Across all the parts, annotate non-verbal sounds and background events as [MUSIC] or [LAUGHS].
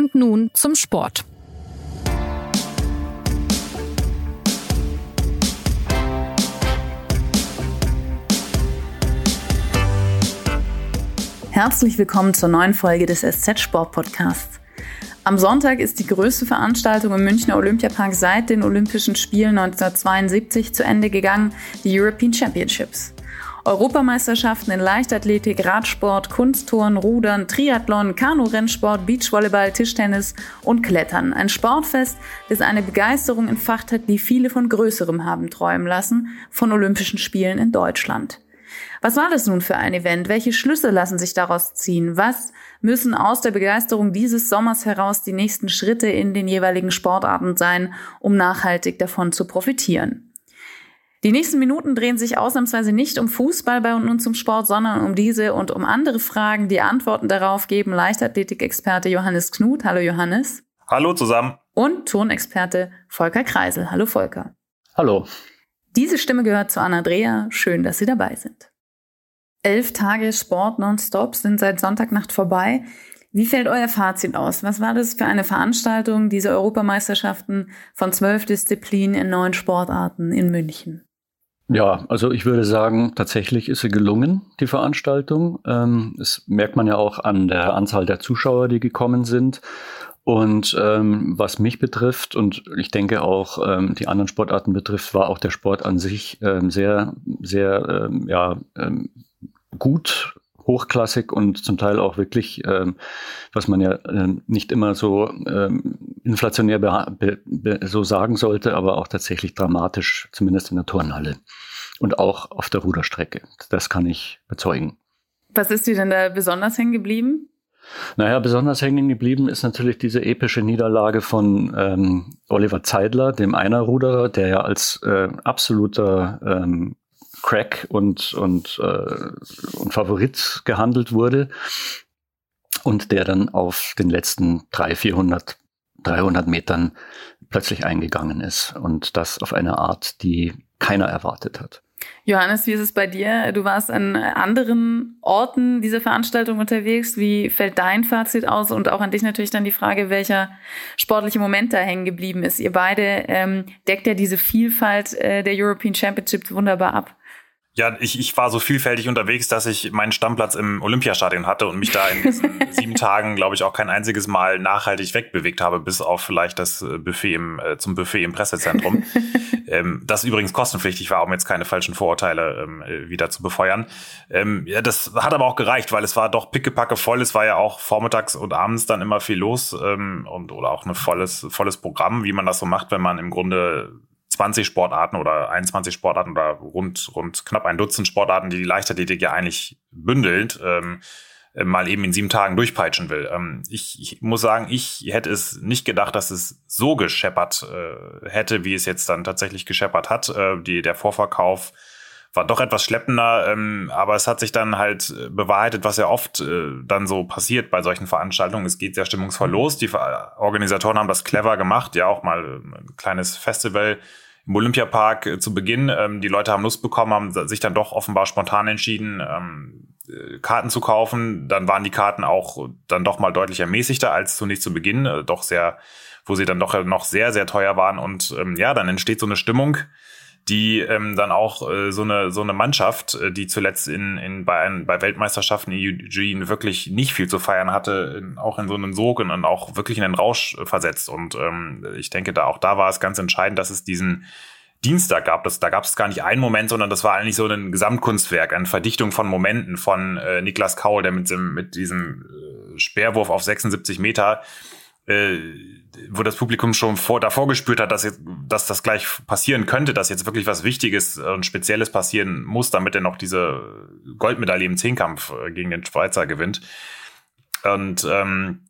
Und nun zum Sport. Herzlich willkommen zur neuen Folge des SZ Sport Podcasts. Am Sonntag ist die größte Veranstaltung im Münchner Olympiapark seit den Olympischen Spielen 1972 zu Ende gegangen, die European Championships. Europameisterschaften in Leichtathletik, Radsport, Kunstturnen, Rudern, Triathlon, Kanu-Rennsport, Beachvolleyball, Tischtennis und Klettern. Ein Sportfest, das eine Begeisterung entfacht hat, die viele von Größerem haben träumen lassen, von Olympischen Spielen in Deutschland. Was war das nun für ein Event? Welche Schlüsse lassen sich daraus ziehen? Was müssen aus der Begeisterung dieses Sommers heraus die nächsten Schritte in den jeweiligen Sportarten sein, um nachhaltig davon zu profitieren? Die nächsten Minuten drehen sich ausnahmsweise nicht um Fußball bei uns zum Sport, sondern um diese und um andere Fragen. Die Antworten darauf geben Leichtathletikexperte Johannes Knut. Hallo Johannes. Hallo zusammen. Und Tonexperte Volker Kreisel. Hallo Volker. Hallo. Diese Stimme gehört zu Anna Dreher. Schön, dass Sie dabei sind. Elf Tage Sport nonstop sind seit Sonntagnacht vorbei. Wie fällt euer Fazit aus? Was war das für eine Veranstaltung, diese Europameisterschaften von zwölf Disziplinen in neun Sportarten in München? Ja, also ich würde sagen, tatsächlich ist sie gelungen, die Veranstaltung. Ähm, das merkt man ja auch an der Anzahl der Zuschauer, die gekommen sind. Und ähm, was mich betrifft und ich denke auch ähm, die anderen Sportarten betrifft, war auch der Sport an sich ähm, sehr, sehr ähm, ja, ähm, gut, hochklassig und zum Teil auch wirklich, ähm, was man ja äh, nicht immer so ähm, inflationär be be so sagen sollte, aber auch tatsächlich dramatisch, zumindest in der Turnhalle und auch auf der Ruderstrecke. Das kann ich bezeugen. Was ist dir denn da besonders hängen geblieben? Naja, besonders hängen geblieben ist natürlich diese epische Niederlage von ähm, Oliver Zeidler, dem Einerruderer, der ja als äh, absoluter ähm, Crack und, und, äh, und Favorit gehandelt wurde und der dann auf den letzten 300, 400, 300 Metern plötzlich eingegangen ist und das auf eine Art, die keiner erwartet hat. Johannes, wie ist es bei dir? Du warst an anderen Orten dieser Veranstaltung unterwegs. Wie fällt dein Fazit aus? Und auch an dich natürlich dann die Frage, welcher sportliche Moment da hängen geblieben ist. Ihr beide ähm, deckt ja diese Vielfalt äh, der European Championships wunderbar ab. Ja, ich, ich war so vielfältig unterwegs, dass ich meinen Stammplatz im Olympiastadion hatte und mich da in diesen [LAUGHS] sieben Tagen, glaube ich, auch kein einziges Mal nachhaltig wegbewegt habe, bis auf vielleicht das äh, Buffet im, äh, zum Buffet im Pressezentrum. [LAUGHS] ähm, das übrigens kostenpflichtig war, um jetzt keine falschen Vorurteile ähm, äh, wieder zu befeuern. Ähm, ja, das hat aber auch gereicht, weil es war doch pickepacke voll. Es war ja auch vormittags und abends dann immer viel los ähm, und oder auch ein volles, volles Programm, wie man das so macht, wenn man im Grunde 20 Sportarten oder 21 Sportarten oder rund, rund knapp ein Dutzend Sportarten, die die Leichtathletik ja eigentlich bündelt, ähm, äh, mal eben in sieben Tagen durchpeitschen will. Ähm, ich, ich, muss sagen, ich hätte es nicht gedacht, dass es so gescheppert äh, hätte, wie es jetzt dann tatsächlich gescheppert hat. Äh, die, der Vorverkauf war doch etwas schleppender, ähm, aber es hat sich dann halt äh, bewahrheitet, was ja oft äh, dann so passiert bei solchen Veranstaltungen. Es geht sehr stimmungsvoll los. Die Organisatoren haben das clever gemacht, ja auch mal ein kleines Festival im Olympiapark äh, zu Beginn. Ähm, die Leute haben Lust bekommen, haben sich dann doch offenbar spontan entschieden, ähm, äh, Karten zu kaufen. Dann waren die Karten auch dann doch mal deutlich ermäßigter als zunächst zu Beginn, äh, doch sehr, wo sie dann doch noch sehr, sehr teuer waren. Und ähm, ja, dann entsteht so eine Stimmung, die ähm, dann auch äh, so eine so eine Mannschaft, äh, die zuletzt in, in bei, ein, bei Weltmeisterschaften in Eugene wirklich nicht viel zu feiern hatte, in, auch in so einen Sog und auch wirklich in den Rausch äh, versetzt. Und ähm, ich denke, da auch da war es ganz entscheidend, dass es diesen Dienstag gab. Das, da gab es gar nicht einen Moment, sondern das war eigentlich so ein Gesamtkunstwerk, eine Verdichtung von Momenten von äh, Niklas Kaul, der mit, dem, mit diesem äh, Speerwurf auf 76 Meter äh, wo das Publikum schon vor, davor gespürt hat, dass, jetzt, dass das gleich passieren könnte, dass jetzt wirklich was Wichtiges und Spezielles passieren muss, damit er noch diese Goldmedaille im Zehnkampf äh, gegen den Schweizer gewinnt. Und ähm,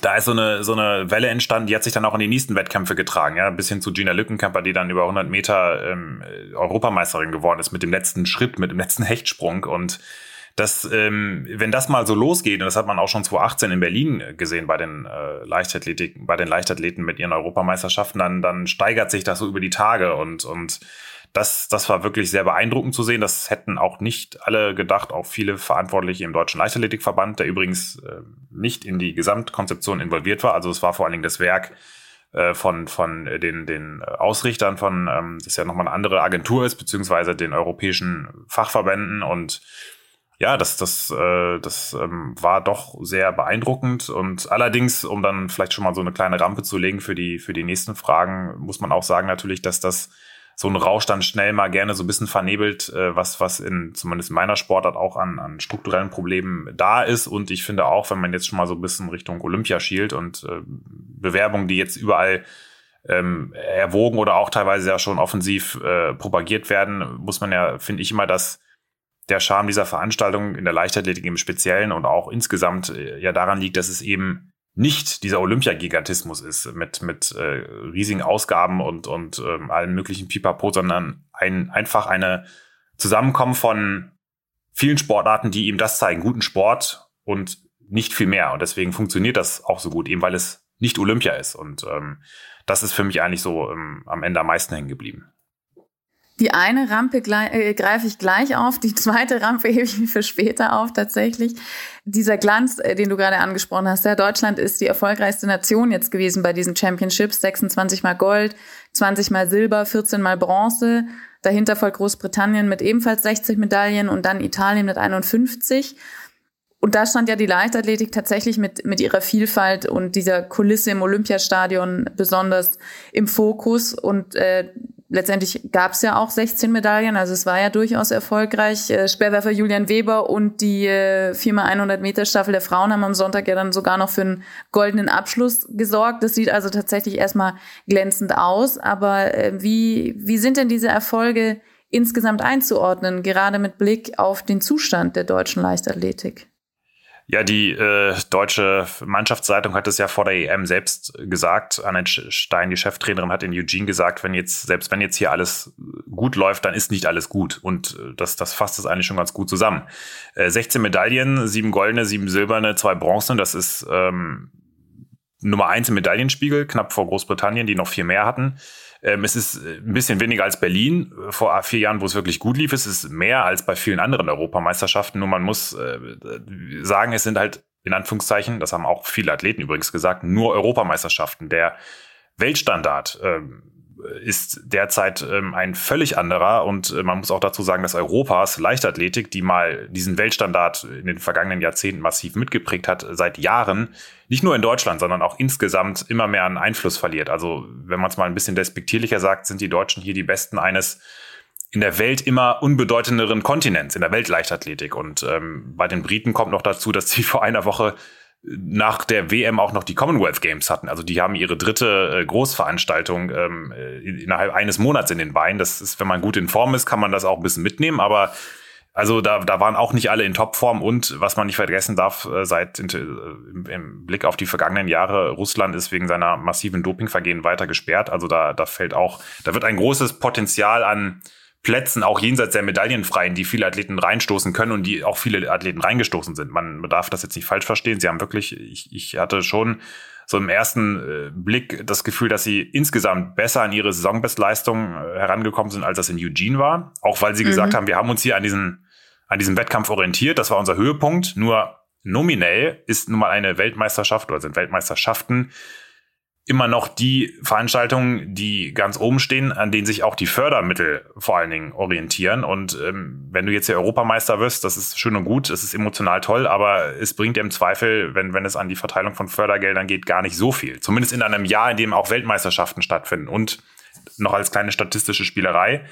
da ist so eine, so eine Welle entstanden, die hat sich dann auch in die nächsten Wettkämpfe getragen, ja, bis hin zu Gina Lückenkämper, die dann über 100 Meter ähm, Europameisterin geworden ist mit dem letzten Schritt, mit dem letzten Hechtsprung und dass ähm, wenn das mal so losgeht, und das hat man auch schon 2018 in Berlin gesehen bei den äh, Leichtathletik, bei den Leichtathleten mit ihren Europameisterschaften, dann, dann steigert sich das so über die Tage und, und das, das war wirklich sehr beeindruckend zu sehen. Das hätten auch nicht alle gedacht, auch viele Verantwortliche im Deutschen Leichtathletikverband, der übrigens äh, nicht in die Gesamtkonzeption involviert war. Also es war vor allen Dingen das Werk äh, von, von den, den Ausrichtern von, ähm, das ja nochmal eine andere Agentur ist, beziehungsweise den europäischen Fachverbänden und ja, das, das, äh, das ähm, war doch sehr beeindruckend. Und allerdings, um dann vielleicht schon mal so eine kleine Rampe zu legen für die, für die nächsten Fragen, muss man auch sagen natürlich, dass das so ein Rausch dann schnell mal gerne so ein bisschen vernebelt, äh, was, was in zumindest in meiner Sportart auch an, an strukturellen Problemen da ist. Und ich finde auch, wenn man jetzt schon mal so ein bisschen Richtung Olympia schielt und äh, Bewerbungen, die jetzt überall ähm, erwogen oder auch teilweise ja schon offensiv äh, propagiert werden, muss man ja, finde ich immer, dass der Charme dieser Veranstaltung in der Leichtathletik im Speziellen und auch insgesamt äh, ja daran liegt, dass es eben nicht dieser Olympiagigantismus ist mit, mit äh, riesigen Ausgaben und, und ähm, allen möglichen Pipapo, sondern ein, einfach eine Zusammenkommen von vielen Sportarten, die ihm das zeigen, guten Sport und nicht viel mehr. Und deswegen funktioniert das auch so gut, eben weil es nicht Olympia ist. Und ähm, das ist für mich eigentlich so ähm, am Ende am meisten hängen geblieben. Die eine Rampe äh, greife ich gleich auf, die zweite Rampe [LAUGHS] hebe ich mir für später auf tatsächlich. Dieser Glanz, äh, den du gerade angesprochen hast, ja, Deutschland ist die erfolgreichste Nation jetzt gewesen bei diesen Championships. 26 mal Gold, 20 mal Silber, 14 mal Bronze. Dahinter folgt Großbritannien mit ebenfalls 60 Medaillen und dann Italien mit 51. Und da stand ja die Leichtathletik tatsächlich mit, mit ihrer Vielfalt und dieser Kulisse im Olympiastadion besonders im Fokus. Und äh, letztendlich gab es ja auch 16 Medaillen, also es war ja durchaus erfolgreich. Äh, Speerwerfer Julian Weber und die äh, 4x100 Meter Staffel der Frauen haben am Sonntag ja dann sogar noch für einen goldenen Abschluss gesorgt. Das sieht also tatsächlich erstmal glänzend aus. Aber äh, wie, wie sind denn diese Erfolge insgesamt einzuordnen, gerade mit Blick auf den Zustand der deutschen Leichtathletik? Ja, die äh, deutsche Mannschaftszeitung hat es ja vor der EM selbst gesagt. Annette Stein, die Cheftrainerin, hat in Eugene gesagt, wenn jetzt, selbst wenn jetzt hier alles gut läuft, dann ist nicht alles gut. Und äh, das, das fasst es eigentlich schon ganz gut zusammen. Äh, 16 Medaillen, sieben goldene, sieben silberne, zwei bronzene, das ist ähm, Nummer eins im Medaillenspiegel, knapp vor Großbritannien, die noch vier mehr hatten. Ähm, es ist äh, ein bisschen weniger als Berlin vor vier Jahren, wo es wirklich gut lief. Es ist mehr als bei vielen anderen Europameisterschaften. Nur man muss äh, sagen, es sind halt in Anführungszeichen, das haben auch viele Athleten übrigens gesagt, nur Europameisterschaften. Der Weltstandard ähm, ist derzeit ähm, ein völlig anderer und äh, man muss auch dazu sagen, dass Europas Leichtathletik, die mal diesen Weltstandard in den vergangenen Jahrzehnten massiv mitgeprägt hat, seit Jahren nicht nur in Deutschland, sondern auch insgesamt immer mehr an Einfluss verliert. Also wenn man es mal ein bisschen despektierlicher sagt, sind die Deutschen hier die Besten eines in der Welt immer unbedeutenderen Kontinents, in der Weltleichtathletik. Und ähm, bei den Briten kommt noch dazu, dass sie [LAUGHS] vor einer Woche nach der WM auch noch die Commonwealth Games hatten. Also die haben ihre dritte äh, Großveranstaltung ähm, äh, innerhalb eines Monats in den Beinen. Das ist, wenn man gut in Form ist, kann man das auch ein bisschen mitnehmen, aber also da, da waren auch nicht alle in Topform und was man nicht vergessen darf, äh, seit äh, im Blick auf die vergangenen Jahre, Russland ist wegen seiner massiven Dopingvergehen weiter gesperrt. Also da, da fällt auch, da wird ein großes Potenzial an Plätzen, auch jenseits der Medaillenfreien, die viele Athleten reinstoßen können und die auch viele Athleten reingestoßen sind. Man darf das jetzt nicht falsch verstehen. Sie haben wirklich, ich, ich hatte schon so im ersten äh, Blick das Gefühl, dass sie insgesamt besser an ihre Saisonbestleistung äh, herangekommen sind, als das in Eugene war. Auch weil sie mhm. gesagt haben, wir haben uns hier an diesen, an diesem Wettkampf orientiert. Das war unser Höhepunkt. Nur nominell ist nun mal eine Weltmeisterschaft oder sind Weltmeisterschaften immer noch die Veranstaltungen, die ganz oben stehen, an denen sich auch die Fördermittel vor allen Dingen orientieren. Und ähm, wenn du jetzt hier Europameister wirst, das ist schön und gut, es ist emotional toll, aber es bringt dir im Zweifel, wenn, wenn es an die Verteilung von Fördergeldern geht, gar nicht so viel. Zumindest in einem Jahr, in dem auch Weltmeisterschaften stattfinden. Und noch als kleine statistische Spielerei.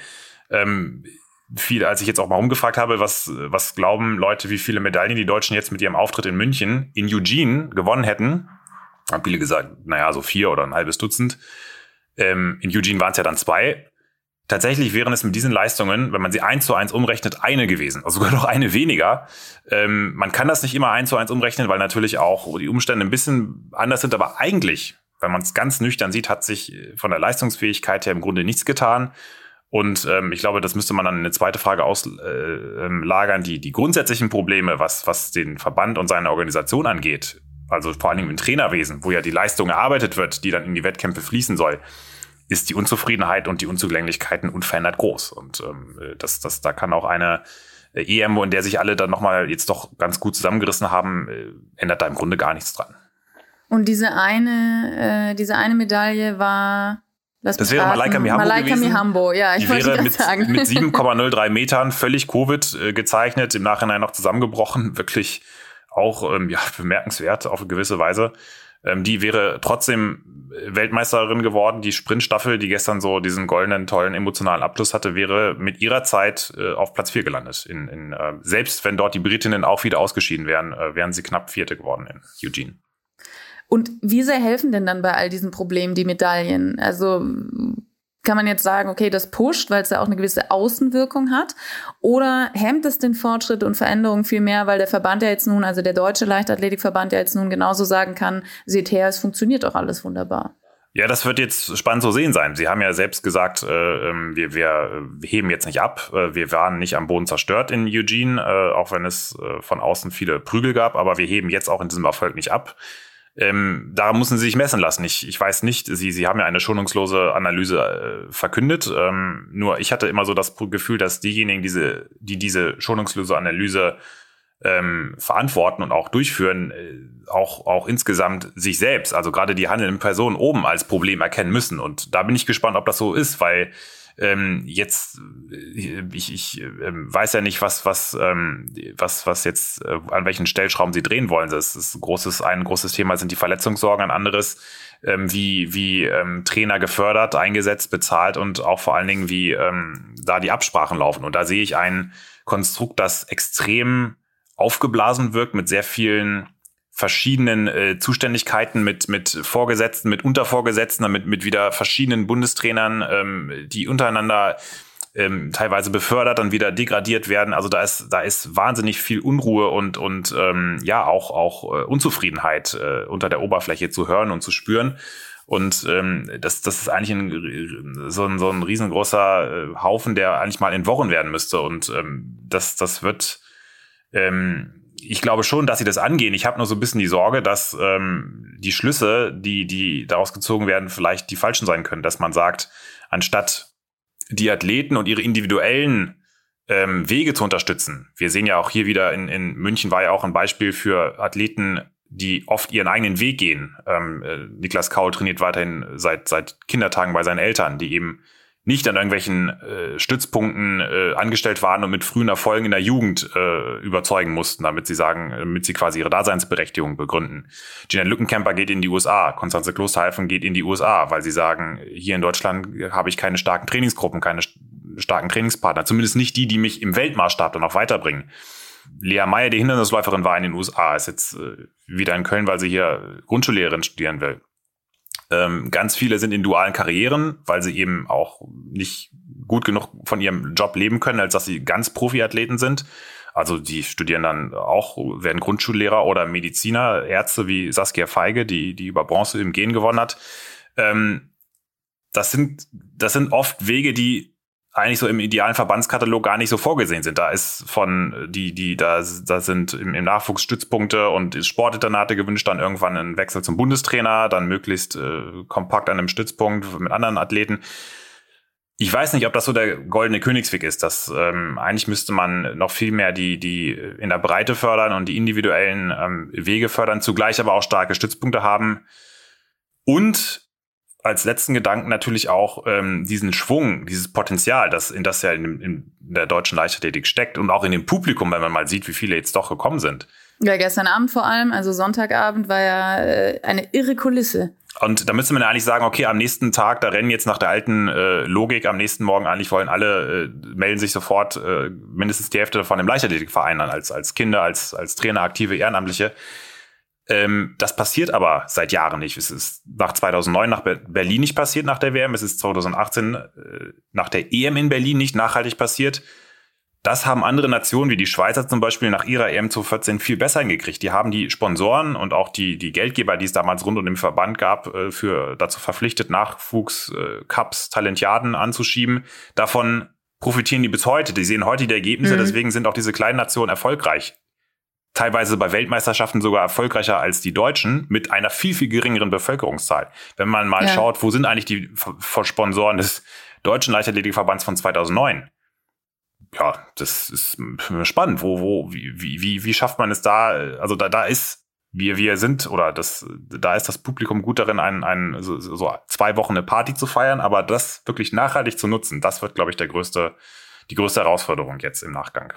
Ähm, viel, als ich jetzt auch mal rumgefragt habe, was, was glauben Leute, wie viele Medaillen die Deutschen jetzt mit ihrem Auftritt in München in Eugene gewonnen hätten, haben viele gesagt, naja, so vier oder ein halbes Dutzend. Ähm, in Eugene waren es ja dann zwei. Tatsächlich wären es mit diesen Leistungen, wenn man sie eins zu eins umrechnet, eine gewesen, also sogar [LAUGHS] noch eine weniger. Ähm, man kann das nicht immer eins zu eins umrechnen, weil natürlich auch die Umstände ein bisschen anders sind, aber eigentlich, wenn man es ganz nüchtern sieht, hat sich von der Leistungsfähigkeit her im Grunde nichts getan. Und ähm, ich glaube, das müsste man dann in eine zweite Frage auslagern. Äh, die, die grundsätzlichen Probleme, was, was den Verband und seine Organisation angeht, also vor allen Dingen im Trainerwesen, wo ja die Leistung erarbeitet wird, die dann in die Wettkämpfe fließen soll, ist die Unzufriedenheit und die Unzulänglichkeiten unverändert groß. Und ähm, das, das, da kann auch eine äh, EM, in der sich alle dann nochmal jetzt doch ganz gut zusammengerissen haben, äh, ändert da im Grunde gar nichts dran. Und diese eine, äh, diese eine Medaille war Lass das wäre Malaika Mihambo Malaika gewesen. Mihambo, ja, ich die wäre mit, sagen. mit [LAUGHS] 7,03 Metern völlig Covid äh, gezeichnet, im Nachhinein noch zusammengebrochen, wirklich auch ähm, ja, [LAUGHS] bemerkenswert auf gewisse Weise. Ähm, die wäre trotzdem Weltmeisterin geworden. Die Sprintstaffel, die gestern so diesen goldenen, tollen, emotionalen Abschluss hatte, wäre mit ihrer Zeit äh, auf Platz 4 gelandet. In, in, äh, selbst wenn dort die Britinnen auch wieder ausgeschieden wären, äh, wären sie knapp Vierte geworden in Eugene. Und wie sehr helfen denn dann bei all diesen Problemen die Medaillen? Also kann man jetzt sagen, okay, das pusht, weil es ja auch eine gewisse Außenwirkung hat? Oder hemmt es den Fortschritt und Veränderungen viel mehr, weil der Verband ja jetzt nun, also der deutsche Leichtathletikverband ja jetzt nun genauso sagen kann, seht her, es funktioniert doch alles wunderbar. Ja, das wird jetzt spannend zu sehen sein. Sie haben ja selbst gesagt, äh, ähm, wir, wir heben jetzt nicht ab. Äh, wir waren nicht am Boden zerstört in Eugene, äh, auch wenn es äh, von außen viele Prügel gab, aber wir heben jetzt auch in diesem Erfolg nicht ab. Ähm, da müssen sie sich messen lassen. Ich, ich weiß nicht, sie, sie haben ja eine schonungslose Analyse äh, verkündet. Ähm, nur ich hatte immer so das Gefühl, dass diejenigen, diese, die diese schonungslose Analyse ähm, verantworten und auch durchführen, äh, auch, auch insgesamt sich selbst, also gerade die handelnden Personen oben als Problem erkennen müssen. Und da bin ich gespannt, ob das so ist, weil ähm, jetzt, äh, ich, ich äh, weiß ja nicht, was, was, ähm, was, was jetzt, äh, an welchen Stellschrauben sie drehen wollen. Das ist großes, ein großes Thema sind die Verletzungssorgen, ein anderes, ähm, wie, wie ähm, Trainer gefördert, eingesetzt, bezahlt und auch vor allen Dingen, wie ähm, da die Absprachen laufen. Und da sehe ich ein Konstrukt, das extrem aufgeblasen wirkt mit sehr vielen verschiedenen äh, Zuständigkeiten mit mit Vorgesetzten, mit Untervorgesetzten, mit mit wieder verschiedenen Bundestrainern, ähm, die untereinander ähm, teilweise befördert, dann wieder degradiert werden. Also da ist da ist wahnsinnig viel Unruhe und und ähm, ja auch auch äh, Unzufriedenheit äh, unter der Oberfläche zu hören und zu spüren. Und ähm, das, das ist eigentlich ein, so, ein, so ein riesengroßer äh, Haufen, der eigentlich mal entworren werden müsste. Und ähm, das, das wird ähm, ich glaube schon, dass sie das angehen. Ich habe nur so ein bisschen die Sorge, dass ähm, die Schlüsse, die, die daraus gezogen werden, vielleicht die falschen sein können. Dass man sagt, anstatt die Athleten und ihre individuellen ähm, Wege zu unterstützen. Wir sehen ja auch hier wieder in, in München war ja auch ein Beispiel für Athleten, die oft ihren eigenen Weg gehen. Ähm, äh, Niklas Kaul trainiert weiterhin seit, seit Kindertagen bei seinen Eltern, die eben nicht an irgendwelchen äh, Stützpunkten äh, angestellt waren und mit frühen Erfolgen in der Jugend äh, überzeugen mussten, damit sie sagen, damit sie quasi ihre Daseinsberechtigung begründen. Gina Lückenkämper geht in die USA, Konstanze Klosterhalfen geht in die USA, weil sie sagen, hier in Deutschland habe ich keine starken Trainingsgruppen, keine starken Trainingspartner, zumindest nicht die, die mich im Weltmaßstab dann auch weiterbringen. Lea Meyer, die Hindernisläuferin, war in den USA, ist jetzt äh, wieder in Köln, weil sie hier Grundschullehrerin studieren will. Ähm, ganz viele sind in dualen Karrieren, weil sie eben auch nicht gut genug von ihrem Job leben können, als dass sie ganz Profiathleten sind. Also die studieren dann auch, werden Grundschullehrer oder Mediziner, Ärzte wie Saskia Feige, die, die über Bronze im Gehen gewonnen hat. Ähm, das sind, das sind oft Wege, die eigentlich so im idealen Verbandskatalog gar nicht so vorgesehen sind. Da ist von die die da da sind im, im Nachwuchs Stützpunkte und Sportinternate gewünscht, dann irgendwann ein Wechsel zum Bundestrainer, dann möglichst äh, kompakt an einem Stützpunkt mit anderen Athleten. Ich weiß nicht, ob das so der goldene Königsweg ist. Das ähm, eigentlich müsste man noch viel mehr die die in der Breite fördern und die individuellen ähm, Wege fördern, zugleich aber auch starke Stützpunkte haben und als letzten Gedanken natürlich auch ähm, diesen Schwung, dieses Potenzial, das in das ja in, in der deutschen Leichtathletik steckt und auch in dem Publikum, wenn man mal sieht, wie viele jetzt doch gekommen sind. Ja, gestern Abend vor allem, also Sonntagabend war ja äh, eine irre Kulisse. Und da müsste man ja eigentlich sagen, okay, am nächsten Tag, da rennen jetzt nach der alten äh, Logik, am nächsten Morgen eigentlich wollen alle, äh, melden sich sofort äh, mindestens die Hälfte von dem Leichtathletikverein an, als, als Kinder, als, als Trainer, aktive Ehrenamtliche. Ähm, das passiert aber seit Jahren nicht. Es ist nach 2009 nach Berlin nicht passiert nach der WM. Es ist 2018 äh, nach der EM in Berlin nicht nachhaltig passiert. Das haben andere Nationen wie die Schweizer zum Beispiel nach ihrer EM 2014 viel besser hingekriegt. Die haben die Sponsoren und auch die, die Geldgeber, die es damals rund um den Verband gab, äh, für dazu verpflichtet, Nachwuchs, äh, Cups, Talentiaden anzuschieben. Davon profitieren die bis heute. Die sehen heute die Ergebnisse, mhm. deswegen sind auch diese kleinen Nationen erfolgreich teilweise bei Weltmeisterschaften sogar erfolgreicher als die Deutschen mit einer viel, viel geringeren Bevölkerungszahl. Wenn man mal ja. schaut, wo sind eigentlich die Sponsoren des Deutschen Leichtathletikverbands von 2009? Ja, das ist spannend. Wo, wo, wie, wie, wie schafft man es da? Also da, da ist wir, wir sind, oder das, da ist das Publikum gut darin, ein, ein, so, so zwei Wochen eine Party zu feiern, aber das wirklich nachhaltig zu nutzen, das wird, glaube ich, der größte, die größte Herausforderung jetzt im Nachgang.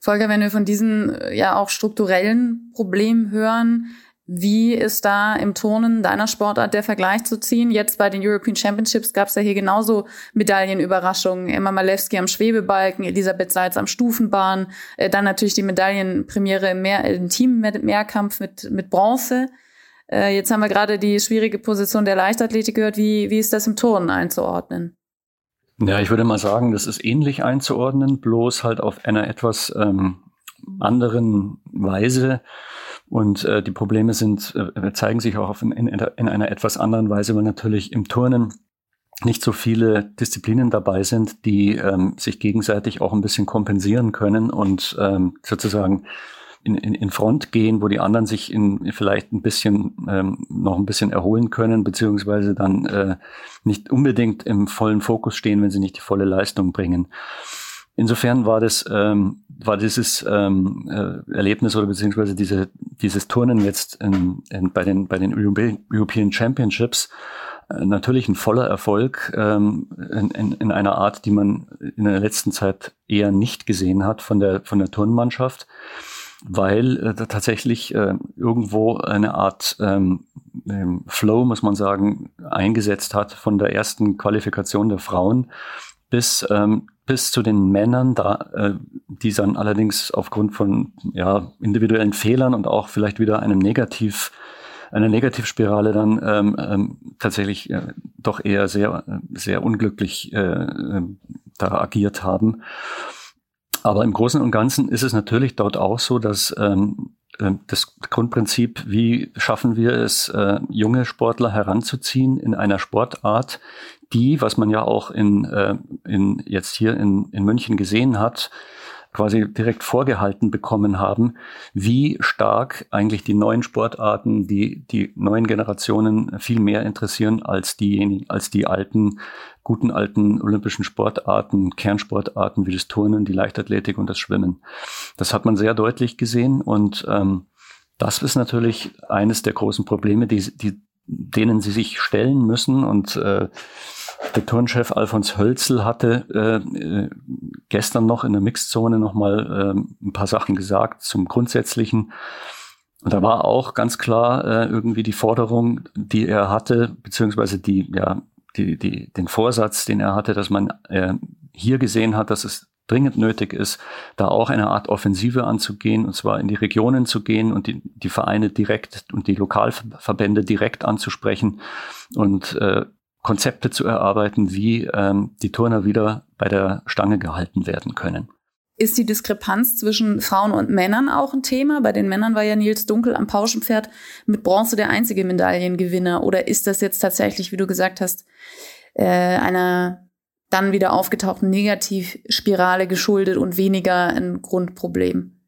Volker, wenn wir von diesen ja auch strukturellen Problemen hören, wie ist da im Turnen deiner Sportart der Vergleich zu ziehen? Jetzt bei den European Championships gab es ja hier genauso Medaillenüberraschungen. Emma Malewski am Schwebebalken, Elisabeth Seitz am Stufenbahn, äh, dann natürlich die Medaillenpremiere im, Mehr, im Team-Mehrkampf mit, mit Bronze. Äh, jetzt haben wir gerade die schwierige Position der Leichtathletik gehört. Wie, wie ist das im Turnen einzuordnen? Ja, ich würde mal sagen, das ist ähnlich einzuordnen, bloß halt auf einer etwas ähm, anderen Weise. Und äh, die Probleme sind, äh, zeigen sich auch auf in, in, in einer etwas anderen Weise, weil natürlich im Turnen nicht so viele Disziplinen dabei sind, die ähm, sich gegenseitig auch ein bisschen kompensieren können und ähm, sozusagen in, in, in Front gehen, wo die anderen sich in, vielleicht ein bisschen ähm, noch ein bisschen erholen können, beziehungsweise dann äh, nicht unbedingt im vollen Fokus stehen, wenn sie nicht die volle Leistung bringen. Insofern war das, ähm, war dieses ähm, äh, Erlebnis oder beziehungsweise diese, dieses Turnen jetzt in, in, bei den, bei den European Championships äh, natürlich ein voller Erfolg ähm, in, in, in einer Art, die man in der letzten Zeit eher nicht gesehen hat von der, von der Turnmannschaft, weil äh, tatsächlich äh, irgendwo eine Art ähm, ähm Flow, muss man sagen, eingesetzt hat von der ersten Qualifikation der Frauen bis ähm, bis zu den Männern, da äh, die dann allerdings aufgrund von ja, individuellen Fehlern und auch vielleicht wieder einem Negativ, einer Negativspirale dann ähm, ähm, tatsächlich äh, doch eher sehr, sehr unglücklich äh, äh, da agiert haben. Aber im Großen und Ganzen ist es natürlich dort auch so, dass ähm, äh, das Grundprinzip, wie schaffen wir es, äh, junge Sportler heranzuziehen in einer Sportart, die, was man ja auch in, äh, in jetzt hier in, in München gesehen hat, quasi direkt vorgehalten bekommen haben, wie stark eigentlich die neuen Sportarten, die die neuen Generationen viel mehr interessieren als diejenigen, als die alten, guten alten olympischen Sportarten, Kernsportarten wie das Turnen, die Leichtathletik und das Schwimmen. Das hat man sehr deutlich gesehen und ähm, das ist natürlich eines der großen Probleme, die, die, denen sie sich stellen müssen und äh, der Turnchef Alfons Hölzel hatte äh, gestern noch in der Mixzone noch mal äh, ein paar Sachen gesagt zum Grundsätzlichen. Und da war auch ganz klar äh, irgendwie die Forderung, die er hatte, beziehungsweise die, ja, die, die, den Vorsatz, den er hatte, dass man äh, hier gesehen hat, dass es dringend nötig ist, da auch eine Art Offensive anzugehen, und zwar in die Regionen zu gehen und die, die Vereine direkt und die Lokalverbände direkt anzusprechen und äh, Konzepte zu erarbeiten, wie ähm, die Turner wieder bei der Stange gehalten werden können. Ist die Diskrepanz zwischen Frauen und Männern auch ein Thema? Bei den Männern war ja Nils Dunkel am Pauschenpferd mit Bronze der einzige Medaillengewinner. Oder ist das jetzt tatsächlich, wie du gesagt hast, äh, einer dann wieder aufgetauchten Negativspirale geschuldet und weniger ein Grundproblem?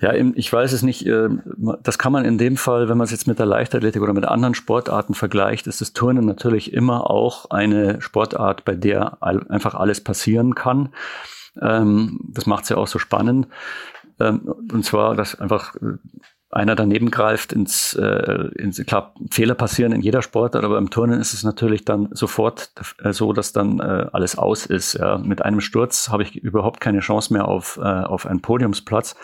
Ja, ich weiß es nicht. Äh, das kann man in dem Fall, wenn man es jetzt mit der Leichtathletik oder mit anderen Sportarten vergleicht, ist das Turnen natürlich immer auch eine Sportart, bei der einfach alles passieren kann. Ähm, das macht es ja auch so spannend. Ähm, und zwar, dass einfach äh, einer daneben greift ins, äh, ins klar, Fehler passieren in jeder Sportart, aber im Turnen ist es natürlich dann sofort äh, so, dass dann äh, alles aus ist. Ja. Mit einem Sturz habe ich überhaupt keine Chance mehr auf, äh, auf einen Podiumsplatz.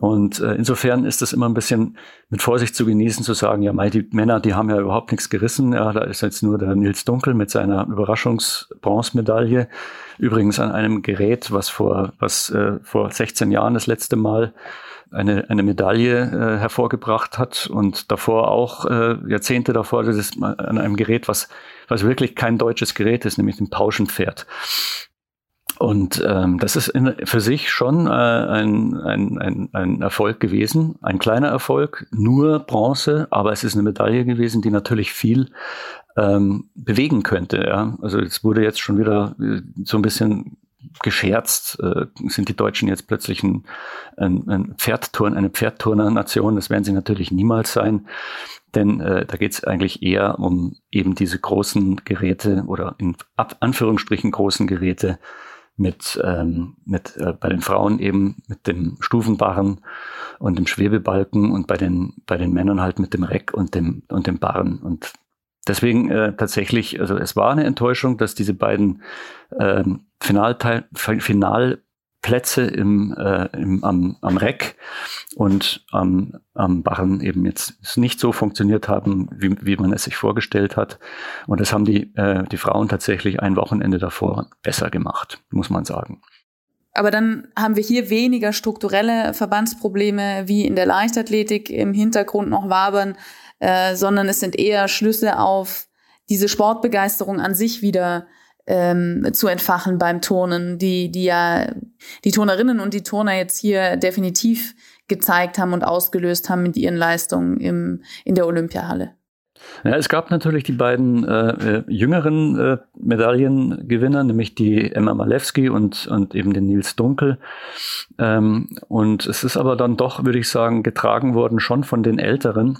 Und äh, insofern ist es immer ein bisschen mit Vorsicht zu genießen, zu sagen, ja, mei, die Männer, die haben ja überhaupt nichts gerissen. Ja, da ist jetzt nur der Nils Dunkel mit seiner Überraschungsbronzemedaille. Übrigens an einem Gerät, was vor, was äh, vor 16 Jahren das letzte Mal eine, eine Medaille äh, hervorgebracht hat und davor auch äh, Jahrzehnte davor das an einem Gerät, was, was wirklich kein deutsches Gerät ist, nämlich dem Pauschenpferd. Und ähm, das ist in, für sich schon äh, ein, ein, ein, ein Erfolg gewesen, ein kleiner Erfolg, nur Bronze, aber es ist eine Medaille gewesen, die natürlich viel ähm, bewegen könnte. Ja? Also es wurde jetzt schon wieder äh, so ein bisschen gescherzt, äh, sind die Deutschen jetzt plötzlich ein, ein, ein Pferdturn, eine Pferdturner-Nation. Das werden sie natürlich niemals sein. Denn äh, da geht es eigentlich eher um eben diese großen Geräte oder in Ab Anführungsstrichen großen Geräte mit, ähm, mit äh, bei den Frauen eben mit dem Stufenbarren und dem Schwebebalken und bei den, bei den Männern halt mit dem Reck und dem, und dem Barren. Und deswegen äh, tatsächlich, also es war eine Enttäuschung, dass diese beiden ähm, Finalteil, Final Plätze im, äh, im, am, am Reck und am, am Barren eben jetzt nicht so funktioniert haben, wie, wie man es sich vorgestellt hat. Und das haben die, äh, die Frauen tatsächlich ein Wochenende davor besser gemacht, muss man sagen. Aber dann haben wir hier weniger strukturelle Verbandsprobleme wie in der Leichtathletik im Hintergrund noch wabern, äh, sondern es sind eher Schlüsse auf diese Sportbegeisterung an sich wieder ähm, zu entfachen beim Turnen, die, die ja die Turnerinnen und die Turner jetzt hier definitiv gezeigt haben und ausgelöst haben mit ihren Leistungen im, in der Olympiahalle. Ja, es gab natürlich die beiden äh, äh, jüngeren äh, Medaillengewinner, nämlich die Emma Malewski und, und eben den Nils Dunkel. Ähm, und es ist aber dann doch, würde ich sagen, getragen worden schon von den Älteren.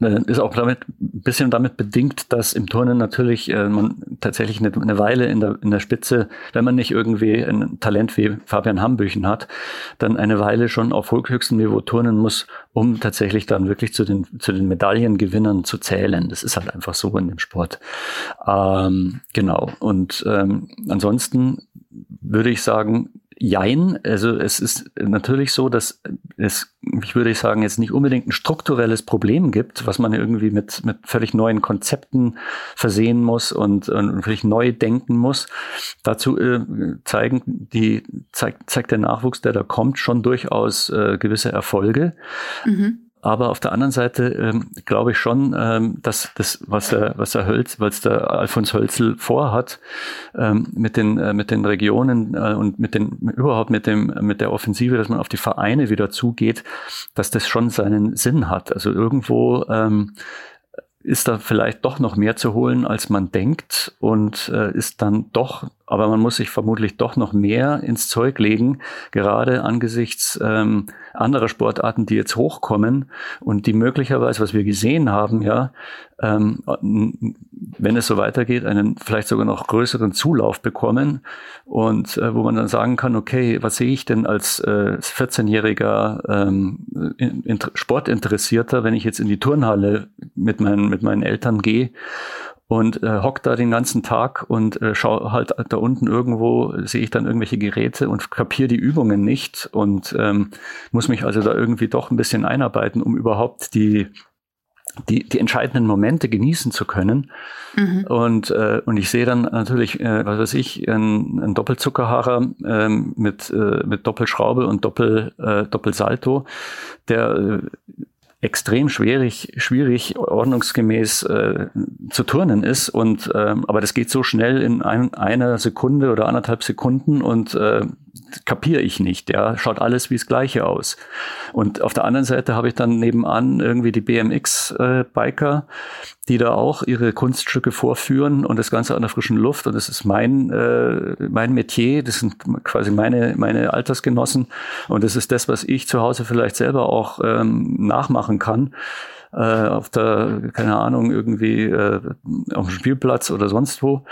Äh, ist auch damit ein bisschen damit bedingt, dass im Turnen natürlich äh, man tatsächlich eine, eine, Weile in der, in der Spitze, wenn man nicht irgendwie ein Talent wie Fabian Hambüchen hat, dann eine Weile schon auf höchstem Niveau turnen muss, um tatsächlich dann wirklich zu den, zu den Medaillengewinnern zu zählen. Das ist halt einfach so in dem Sport. Ähm, genau. Und ähm, ansonsten würde ich sagen, Jein, also es ist natürlich so, dass es, ich würde sagen, jetzt nicht unbedingt ein strukturelles Problem gibt, was man irgendwie mit, mit völlig neuen Konzepten versehen muss und, und völlig neu denken muss. Dazu äh, zeigen die, zeigt, zeigt der Nachwuchs, der da kommt, schon durchaus äh, gewisse Erfolge. Mhm. Aber auf der anderen Seite ähm, glaube ich schon, ähm, dass das, was der, was der Hölz, was der Alfons Hölzel vorhat, ähm, mit den, äh, mit den Regionen äh, und mit den, überhaupt mit dem, mit der Offensive, dass man auf die Vereine wieder zugeht, dass das schon seinen Sinn hat. Also irgendwo, ähm, ist da vielleicht doch noch mehr zu holen, als man denkt und äh, ist dann doch aber man muss sich vermutlich doch noch mehr ins Zeug legen, gerade angesichts ähm, anderer Sportarten, die jetzt hochkommen und die möglicherweise, was wir gesehen haben, ja, ähm, wenn es so weitergeht, einen vielleicht sogar noch größeren Zulauf bekommen und äh, wo man dann sagen kann, okay, was sehe ich denn als äh, 14-jähriger ähm, Sportinteressierter, wenn ich jetzt in die Turnhalle mit meinen, mit meinen Eltern gehe und äh, hockt da den ganzen Tag und äh, schau halt da unten irgendwo sehe ich dann irgendwelche Geräte und kapiere die Übungen nicht und ähm, muss mich also da irgendwie doch ein bisschen einarbeiten, um überhaupt die die, die entscheidenden Momente genießen zu können. Mhm. Und, äh, und ich sehe dann natürlich, äh, was weiß ich, ein, ein Doppelzuckerhaarer ähm, mit, äh, mit Doppelschraube und Doppel, äh, Doppelsalto, der äh, extrem schwierig, schwierig ordnungsgemäß äh, zu turnen ist. Und ähm, aber das geht so schnell in ein, einer Sekunde oder anderthalb Sekunden und äh, kapiere ich nicht. Ja, schaut alles wie das Gleiche aus. Und auf der anderen Seite habe ich dann nebenan irgendwie die BMX-Biker, äh, die da auch ihre Kunststücke vorführen und das Ganze an der frischen Luft. Und das ist mein, äh, mein Metier, das sind quasi meine, meine Altersgenossen. Und das ist das, was ich zu Hause vielleicht selber auch ähm, nachmachen kann äh, auf der, keine Ahnung, irgendwie äh, auf dem Spielplatz oder sonst wo.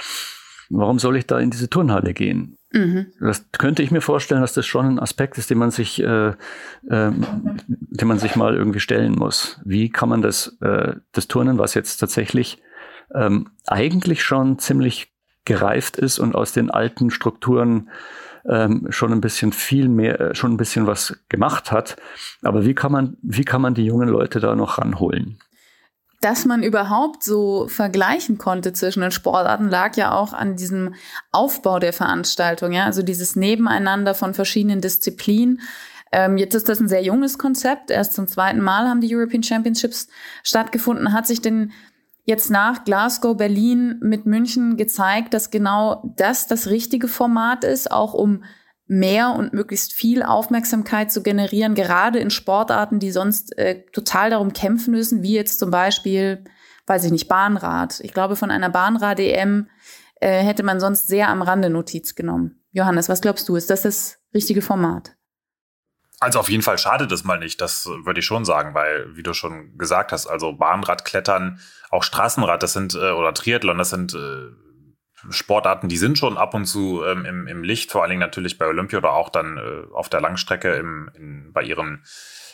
Warum soll ich da in diese Turnhalle gehen? Mhm. Das könnte ich mir vorstellen, dass das schon ein Aspekt ist, den man sich, äh, äh, den man sich mal irgendwie stellen muss. Wie kann man das, äh, das Turnen, was jetzt tatsächlich ähm, eigentlich schon ziemlich gereift ist und aus den alten Strukturen ähm, schon ein bisschen viel mehr, äh, schon ein bisschen was gemacht hat. Aber wie kann man, wie kann man die jungen Leute da noch ranholen? Dass man überhaupt so vergleichen konnte zwischen den Sportarten, lag ja auch an diesem Aufbau der Veranstaltung, ja, also dieses Nebeneinander von verschiedenen Disziplinen. Ähm, jetzt ist das ein sehr junges Konzept. Erst zum zweiten Mal haben die European Championships stattgefunden. Hat sich denn jetzt nach Glasgow, Berlin mit München gezeigt, dass genau das das richtige Format ist, auch um mehr und möglichst viel Aufmerksamkeit zu generieren, gerade in Sportarten, die sonst äh, total darum kämpfen müssen, wie jetzt zum Beispiel, weiß ich nicht, Bahnrad. Ich glaube, von einer Bahnrad-EM äh, hätte man sonst sehr am Rande Notiz genommen. Johannes, was glaubst du? Ist das das richtige Format? Also auf jeden Fall schadet es mal nicht, das würde ich schon sagen, weil, wie du schon gesagt hast, also Bahnradklettern, auch Straßenrad, das sind, äh, oder Triathlon, das sind äh, Sportarten, die sind schon ab und zu ähm, im, im Licht, vor allen Dingen natürlich bei Olympia oder auch dann äh, auf der Langstrecke im, in, bei ihren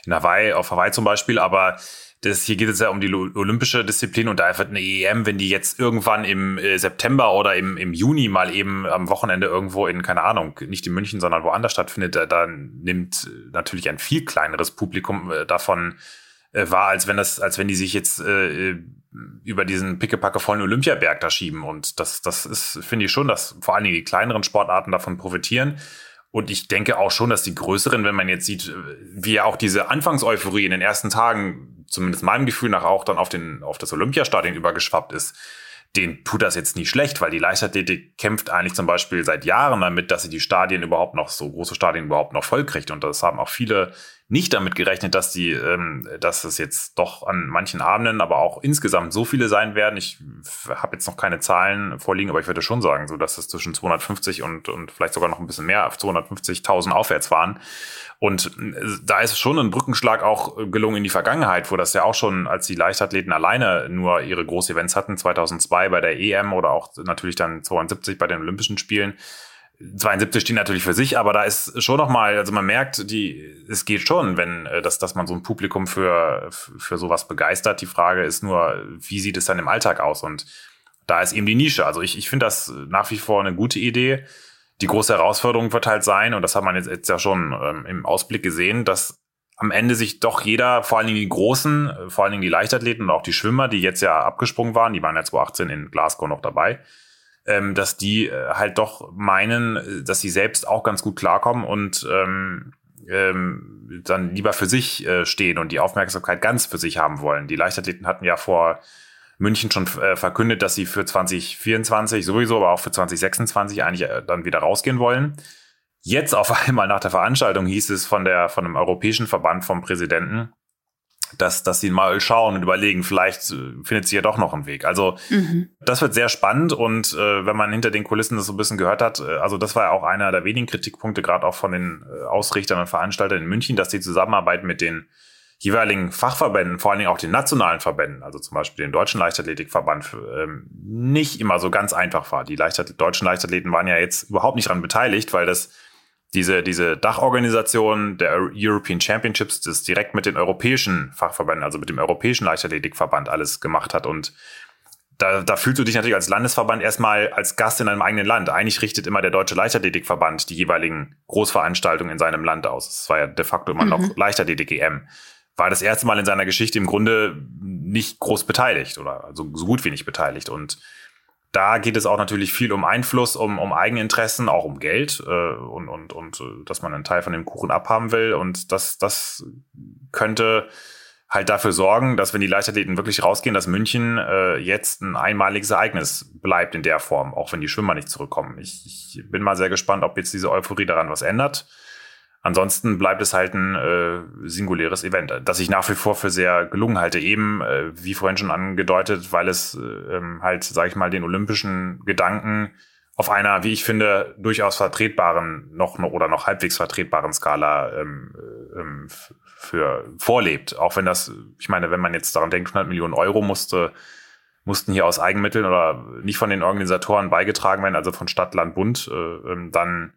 in Hawaii, auf Hawaii zum Beispiel, aber das, hier geht es ja um die olympische Disziplin und da wird eine EM, wenn die jetzt irgendwann im äh, September oder im, im Juni mal eben am Wochenende irgendwo in, keine Ahnung, nicht in München, sondern woanders stattfindet, da, dann nimmt natürlich ein viel kleineres Publikum äh, davon äh, wahr, als wenn das, als wenn die sich jetzt äh, über diesen pickepacke vollen Olympiaberg da schieben. Und das, das ist, finde ich schon, dass vor allen Dingen die kleineren Sportarten davon profitieren. Und ich denke auch schon, dass die größeren, wenn man jetzt sieht, wie ja auch diese Anfangseuphorie in den ersten Tagen, zumindest meinem Gefühl nach auch dann auf den, auf das Olympiastadion übergeschwappt ist, den tut das jetzt nicht schlecht, weil die Leichtathletik kämpft eigentlich zum Beispiel seit Jahren damit, dass sie die Stadien überhaupt noch, so große Stadien überhaupt noch voll kriegt. Und das haben auch viele nicht damit gerechnet, dass die, ähm, dass es jetzt doch an manchen Abenden, aber auch insgesamt so viele sein werden. Ich habe jetzt noch keine Zahlen vorliegen, aber ich würde schon sagen, so dass es zwischen 250 und und vielleicht sogar noch ein bisschen mehr, auf 250.000 aufwärts waren. Und äh, da ist schon ein Brückenschlag auch gelungen in die Vergangenheit, wo das ja auch schon, als die Leichtathleten alleine nur ihre Groß-Events hatten, 2002 bei der EM oder auch natürlich dann 72 bei den Olympischen Spielen, 72 stehen natürlich für sich, aber da ist schon noch mal, also man merkt, die, es geht schon, wenn, äh, dass, dass man so ein Publikum für, für sowas begeistert. Die Frage ist nur, wie sieht es dann im Alltag aus? Und da ist eben die Nische. Also ich, ich finde das nach wie vor eine gute Idee. Die große Herausforderung wird halt sein, und das hat man jetzt, jetzt ja schon ähm, im Ausblick gesehen, dass am Ende sich doch jeder, vor allen Dingen die Großen, äh, vor allen Dingen die Leichtathleten und auch die Schwimmer, die jetzt ja abgesprungen waren, die waren ja 2018 in Glasgow noch dabei, ähm, dass die äh, halt doch meinen, äh, dass sie selbst auch ganz gut klarkommen und ähm, ähm, dann lieber für sich äh, stehen und die Aufmerksamkeit ganz für sich haben wollen. Die Leichtathleten hatten ja vor München schon äh, verkündet, dass sie für 2024 sowieso, aber auch für 2026 eigentlich äh, dann wieder rausgehen wollen. Jetzt auf [LAUGHS] einmal nach der Veranstaltung hieß es von der von einem europäischen Verband vom Präsidenten, dass, dass sie mal schauen und überlegen, vielleicht äh, findet sie ja doch noch einen Weg. Also mhm. das wird sehr spannend und äh, wenn man hinter den Kulissen das so ein bisschen gehört hat, äh, also das war ja auch einer der wenigen Kritikpunkte, gerade auch von den äh, Ausrichtern und Veranstaltern in München, dass die Zusammenarbeit mit den jeweiligen Fachverbänden, vor allen Dingen auch den nationalen Verbänden, also zum Beispiel den Deutschen Leichtathletikverband, ähm, nicht immer so ganz einfach war. Die Leichtath deutschen Leichtathleten waren ja jetzt überhaupt nicht daran beteiligt, weil das diese, diese Dachorganisation der European Championships das direkt mit den europäischen Fachverbänden, also mit dem Europäischen Leichtathletikverband alles gemacht hat. Und da, da fühlst du dich natürlich als Landesverband erstmal als Gast in einem eigenen Land. Eigentlich richtet immer der Deutsche Leichtathletikverband die jeweiligen Großveranstaltungen in seinem Land aus. Das war ja de facto immer mhm. noch Leichtathletik-EM. War das erste Mal in seiner Geschichte im Grunde nicht groß beteiligt oder also so gut wie nicht beteiligt. Und da geht es auch natürlich viel um Einfluss, um, um Eigeninteressen, auch um Geld äh, und, und, und äh, dass man einen Teil von dem Kuchen abhaben will. Und das, das könnte halt dafür sorgen, dass wenn die Leichtathleten wirklich rausgehen, dass München äh, jetzt ein einmaliges Ereignis bleibt in der Form, auch wenn die Schwimmer nicht zurückkommen. Ich, ich bin mal sehr gespannt, ob jetzt diese Euphorie daran was ändert. Ansonsten bleibt es halt ein äh, singuläres Event, das ich nach wie vor für sehr gelungen halte. Eben, äh, wie vorhin schon angedeutet, weil es äh, ähm, halt, sage ich mal, den olympischen Gedanken auf einer, wie ich finde, durchaus vertretbaren, noch oder noch halbwegs vertretbaren Skala ähm, äh, ähm, für vorlebt. Auch wenn das, ich meine, wenn man jetzt daran denkt, 100 Millionen Euro musste, mussten hier aus Eigenmitteln oder nicht von den Organisatoren beigetragen werden, also von Stadt, Land, Bund, äh, ähm, dann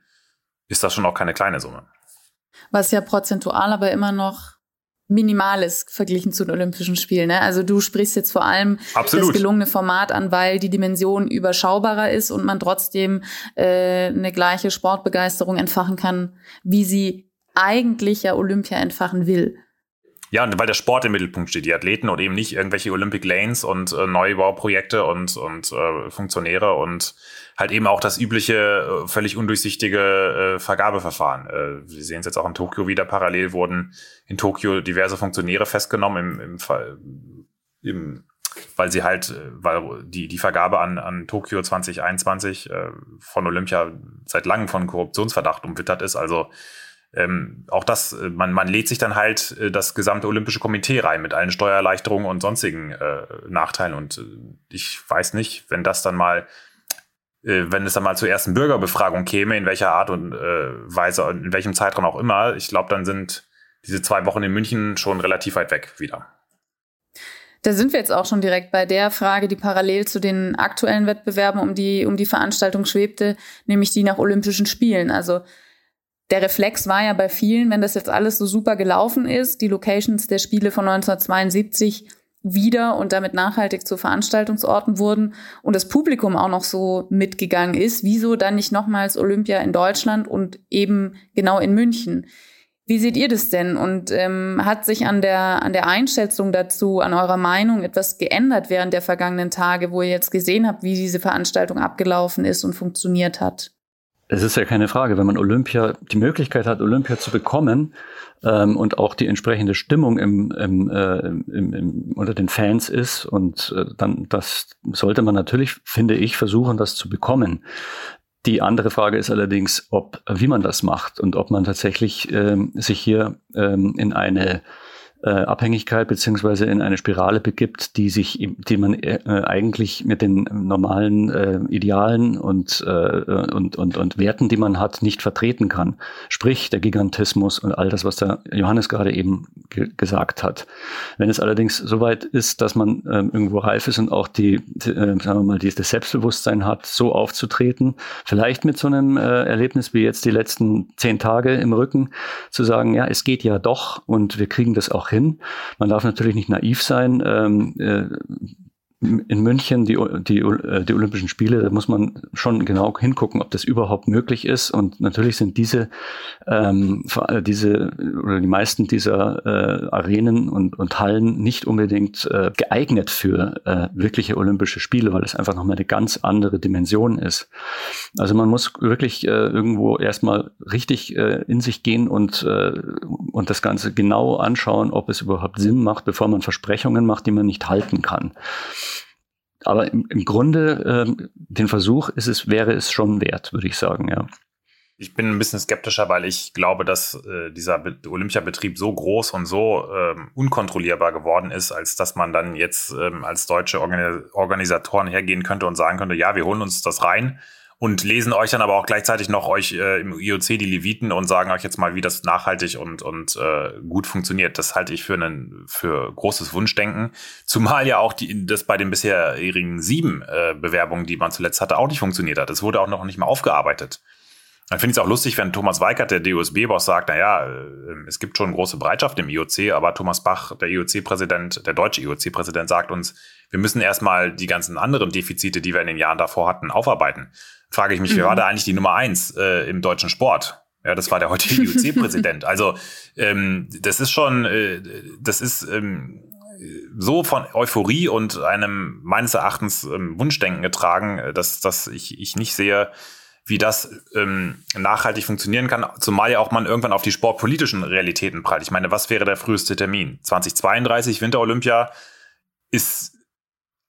ist das schon auch keine kleine Summe was ja prozentual aber immer noch minimal ist verglichen zu den Olympischen Spielen. Ne? Also du sprichst jetzt vor allem Absolut. das gelungene Format an, weil die Dimension überschaubarer ist und man trotzdem äh, eine gleiche Sportbegeisterung entfachen kann, wie sie eigentlich ja Olympia entfachen will. Ja, und weil der Sport im Mittelpunkt steht, die Athleten und eben nicht irgendwelche Olympic Lanes und äh, Neubauprojekte und, und äh, Funktionäre und halt eben auch das übliche, äh, völlig undurchsichtige äh, Vergabeverfahren. Äh, wir sehen es jetzt auch in Tokio wieder. Parallel wurden in Tokio diverse Funktionäre festgenommen im, im Fall, im, weil sie halt, äh, weil die, die Vergabe an, an Tokio 2021 äh, von Olympia seit langem von Korruptionsverdacht umwittert ist. Also ähm, auch das, äh, man, man lädt sich dann halt äh, das gesamte Olympische Komitee rein mit allen Steuererleichterungen und sonstigen äh, Nachteilen. Und äh, ich weiß nicht, wenn das dann mal äh, wenn es dann mal zur ersten Bürgerbefragung käme, in welcher Art und äh, Weise, in welchem Zeitraum auch immer, ich glaube, dann sind diese zwei Wochen in München schon relativ weit weg wieder. Da sind wir jetzt auch schon direkt bei der Frage, die parallel zu den aktuellen Wettbewerben um die, um die Veranstaltung schwebte, nämlich die nach Olympischen Spielen. Also der Reflex war ja bei vielen, wenn das jetzt alles so super gelaufen ist, die Locations der Spiele von 1972 wieder und damit nachhaltig zu Veranstaltungsorten wurden und das Publikum auch noch so mitgegangen ist, wieso dann nicht nochmals Olympia in Deutschland und eben genau in München? Wie seht ihr das denn? Und ähm, hat sich an der, an der Einschätzung dazu, an eurer Meinung etwas geändert während der vergangenen Tage, wo ihr jetzt gesehen habt, wie diese Veranstaltung abgelaufen ist und funktioniert hat? Es ist ja keine Frage, wenn man Olympia, die Möglichkeit hat, Olympia zu bekommen ähm, und auch die entsprechende Stimmung im, im, äh, im, im, unter den Fans ist und äh, dann das sollte man natürlich, finde ich, versuchen, das zu bekommen. Die andere Frage ist allerdings, ob, wie man das macht und ob man tatsächlich ähm, sich hier ähm, in eine äh, Abhängigkeit beziehungsweise in eine Spirale begibt, die sich, die man äh, eigentlich mit den normalen äh, Idealen und, äh, und, und, und Werten, die man hat, nicht vertreten kann. Sprich, der Gigantismus und all das, was der Johannes gerade eben ge gesagt hat. Wenn es allerdings soweit ist, dass man äh, irgendwo reif ist und auch die, die äh, sagen wir mal, dieses Selbstbewusstsein hat, so aufzutreten, vielleicht mit so einem äh, Erlebnis wie jetzt die letzten zehn Tage im Rücken, zu sagen, ja, es geht ja doch und wir kriegen das auch hin hin. Man darf natürlich nicht naiv sein. Ähm, äh, in München die, die, äh, die Olympischen Spiele, da muss man schon genau hingucken, ob das überhaupt möglich ist. Und natürlich sind diese, ähm, diese oder die meisten dieser äh, Arenen und, und Hallen nicht unbedingt äh, geeignet für äh, wirkliche Olympische Spiele, weil es einfach nochmal eine ganz andere Dimension ist. Also man muss wirklich äh, irgendwo erstmal richtig äh, in sich gehen und, äh, und das Ganze genau anschauen, ob es überhaupt Sinn macht, bevor man Versprechungen macht, die man nicht halten kann. Aber im, im Grunde, ähm, den Versuch ist es, wäre es schon wert, würde ich sagen, ja. Ich bin ein bisschen skeptischer, weil ich glaube, dass äh, dieser Olympiabetrieb so groß und so ähm, unkontrollierbar geworden ist, als dass man dann jetzt ähm, als deutsche Organis Organisatoren hergehen könnte und sagen könnte, ja, wir holen uns das rein und lesen euch dann aber auch gleichzeitig noch euch äh, im IOC die Leviten und sagen euch jetzt mal, wie das nachhaltig und, und äh, gut funktioniert. Das halte ich für einen für großes Wunschdenken. Zumal ja auch die, das bei den bisherigen sieben äh, Bewerbungen, die man zuletzt hatte, auch nicht funktioniert hat. Es wurde auch noch nicht mal aufgearbeitet. Dann finde ich es auch lustig, wenn Thomas Weikert, der DUSB-Boss, sagt, naja, äh, es gibt schon große Bereitschaft im IOC, aber Thomas Bach, der IOC-Präsident, der deutsche IOC-Präsident, sagt uns, wir müssen erstmal die ganzen anderen Defizite, die wir in den Jahren davor hatten, aufarbeiten frage ich mich, mhm. wer war da eigentlich die Nummer eins äh, im deutschen Sport? Ja, das war der heutige [LAUGHS] IOC-Präsident. Also ähm, das ist schon, äh, das ist ähm, so von Euphorie und einem meines Erachtens ähm, Wunschdenken getragen, äh, dass, dass ich, ich nicht sehe, wie das ähm, nachhaltig funktionieren kann, zumal ja auch man irgendwann auf die sportpolitischen Realitäten prallt. Ich meine, was wäre der früheste Termin? 2032 Winterolympia ist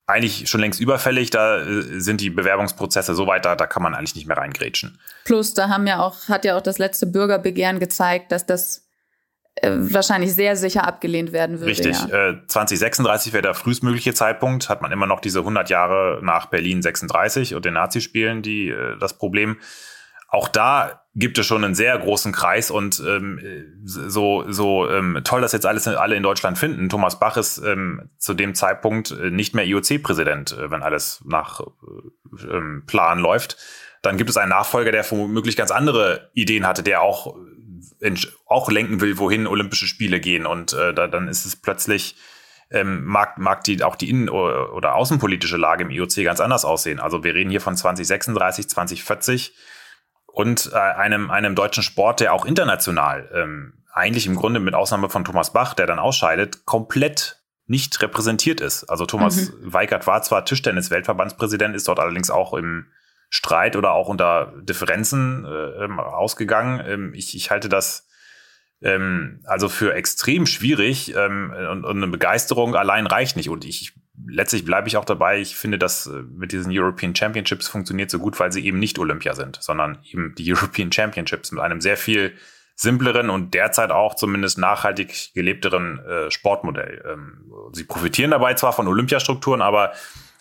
eigentlich schon längst überfällig. Da äh, sind die Bewerbungsprozesse so weit, da, da kann man eigentlich nicht mehr reingrätschen. Plus, da haben ja auch, hat ja auch das letzte Bürgerbegehren gezeigt, dass das äh, wahrscheinlich sehr sicher abgelehnt werden würde. Richtig. Ja. Äh, 2036 wäre der frühestmögliche Zeitpunkt. Hat man immer noch diese 100 Jahre nach Berlin 36 und den Nazispielen die äh, das Problem. Auch da gibt es schon einen sehr großen Kreis und ähm, so, so ähm, toll, dass jetzt alles alle in Deutschland finden. Thomas Bach ist ähm, zu dem Zeitpunkt äh, nicht mehr IOC-Präsident, äh, wenn alles nach äh, ähm, Plan läuft. Dann gibt es einen Nachfolger, der womöglich ganz andere Ideen hatte, der auch, auch lenken will, wohin Olympische Spiele gehen. Und äh, da, dann ist es plötzlich ähm, mag, mag die auch die innen- oder außenpolitische Lage im IOC ganz anders aussehen. Also wir reden hier von 2036, 2040 und äh, einem, einem deutschen Sport, der auch international ähm, eigentlich im Grunde mit Ausnahme von Thomas Bach, der dann ausscheidet, komplett nicht repräsentiert ist. Also Thomas mhm. Weigert war zwar Tischtennis-Weltverbandspräsident, ist dort allerdings auch im Streit oder auch unter Differenzen äh, ähm, ausgegangen. Ähm, ich, ich halte das ähm, also für extrem schwierig ähm, und, und eine Begeisterung allein reicht nicht. Und ich letztlich bleibe ich auch dabei. Ich finde, dass äh, mit diesen European Championships funktioniert so gut, weil sie eben nicht Olympia sind, sondern eben die [LAUGHS] European Championships mit einem sehr viel simpleren und derzeit auch zumindest nachhaltig gelebteren äh, Sportmodell. Ähm, sie profitieren dabei zwar von Olympiastrukturen, aber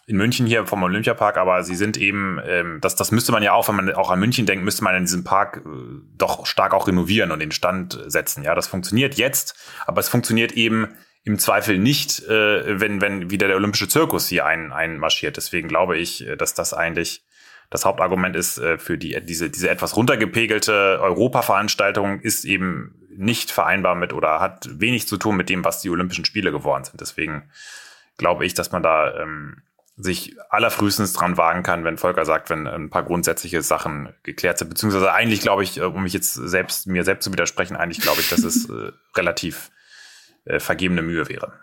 in München hier vom Olympiapark, aber sie sind eben, ähm, das, das müsste man ja auch, wenn man auch an München denkt, müsste man in diesem Park äh, doch stark auch renovieren und den Stand setzen. Ja, das funktioniert jetzt, aber es funktioniert eben im Zweifel nicht, äh, wenn, wenn wieder der olympische Zirkus hier ein, einmarschiert. Deswegen glaube ich, äh, dass das eigentlich das Hauptargument ist äh, für die, diese, diese etwas runtergepegelte Europaveranstaltung ist eben nicht vereinbar mit oder hat wenig zu tun mit dem, was die Olympischen Spiele geworden sind. Deswegen glaube ich, dass man da ähm, sich allerfrühestens dran wagen kann, wenn Volker sagt, wenn ein paar grundsätzliche Sachen geklärt sind. Beziehungsweise eigentlich glaube ich, äh, um mich jetzt selbst, mir selbst zu widersprechen, eigentlich glaube ich, dass es äh, [LAUGHS] relativ äh, vergebene Mühe wäre.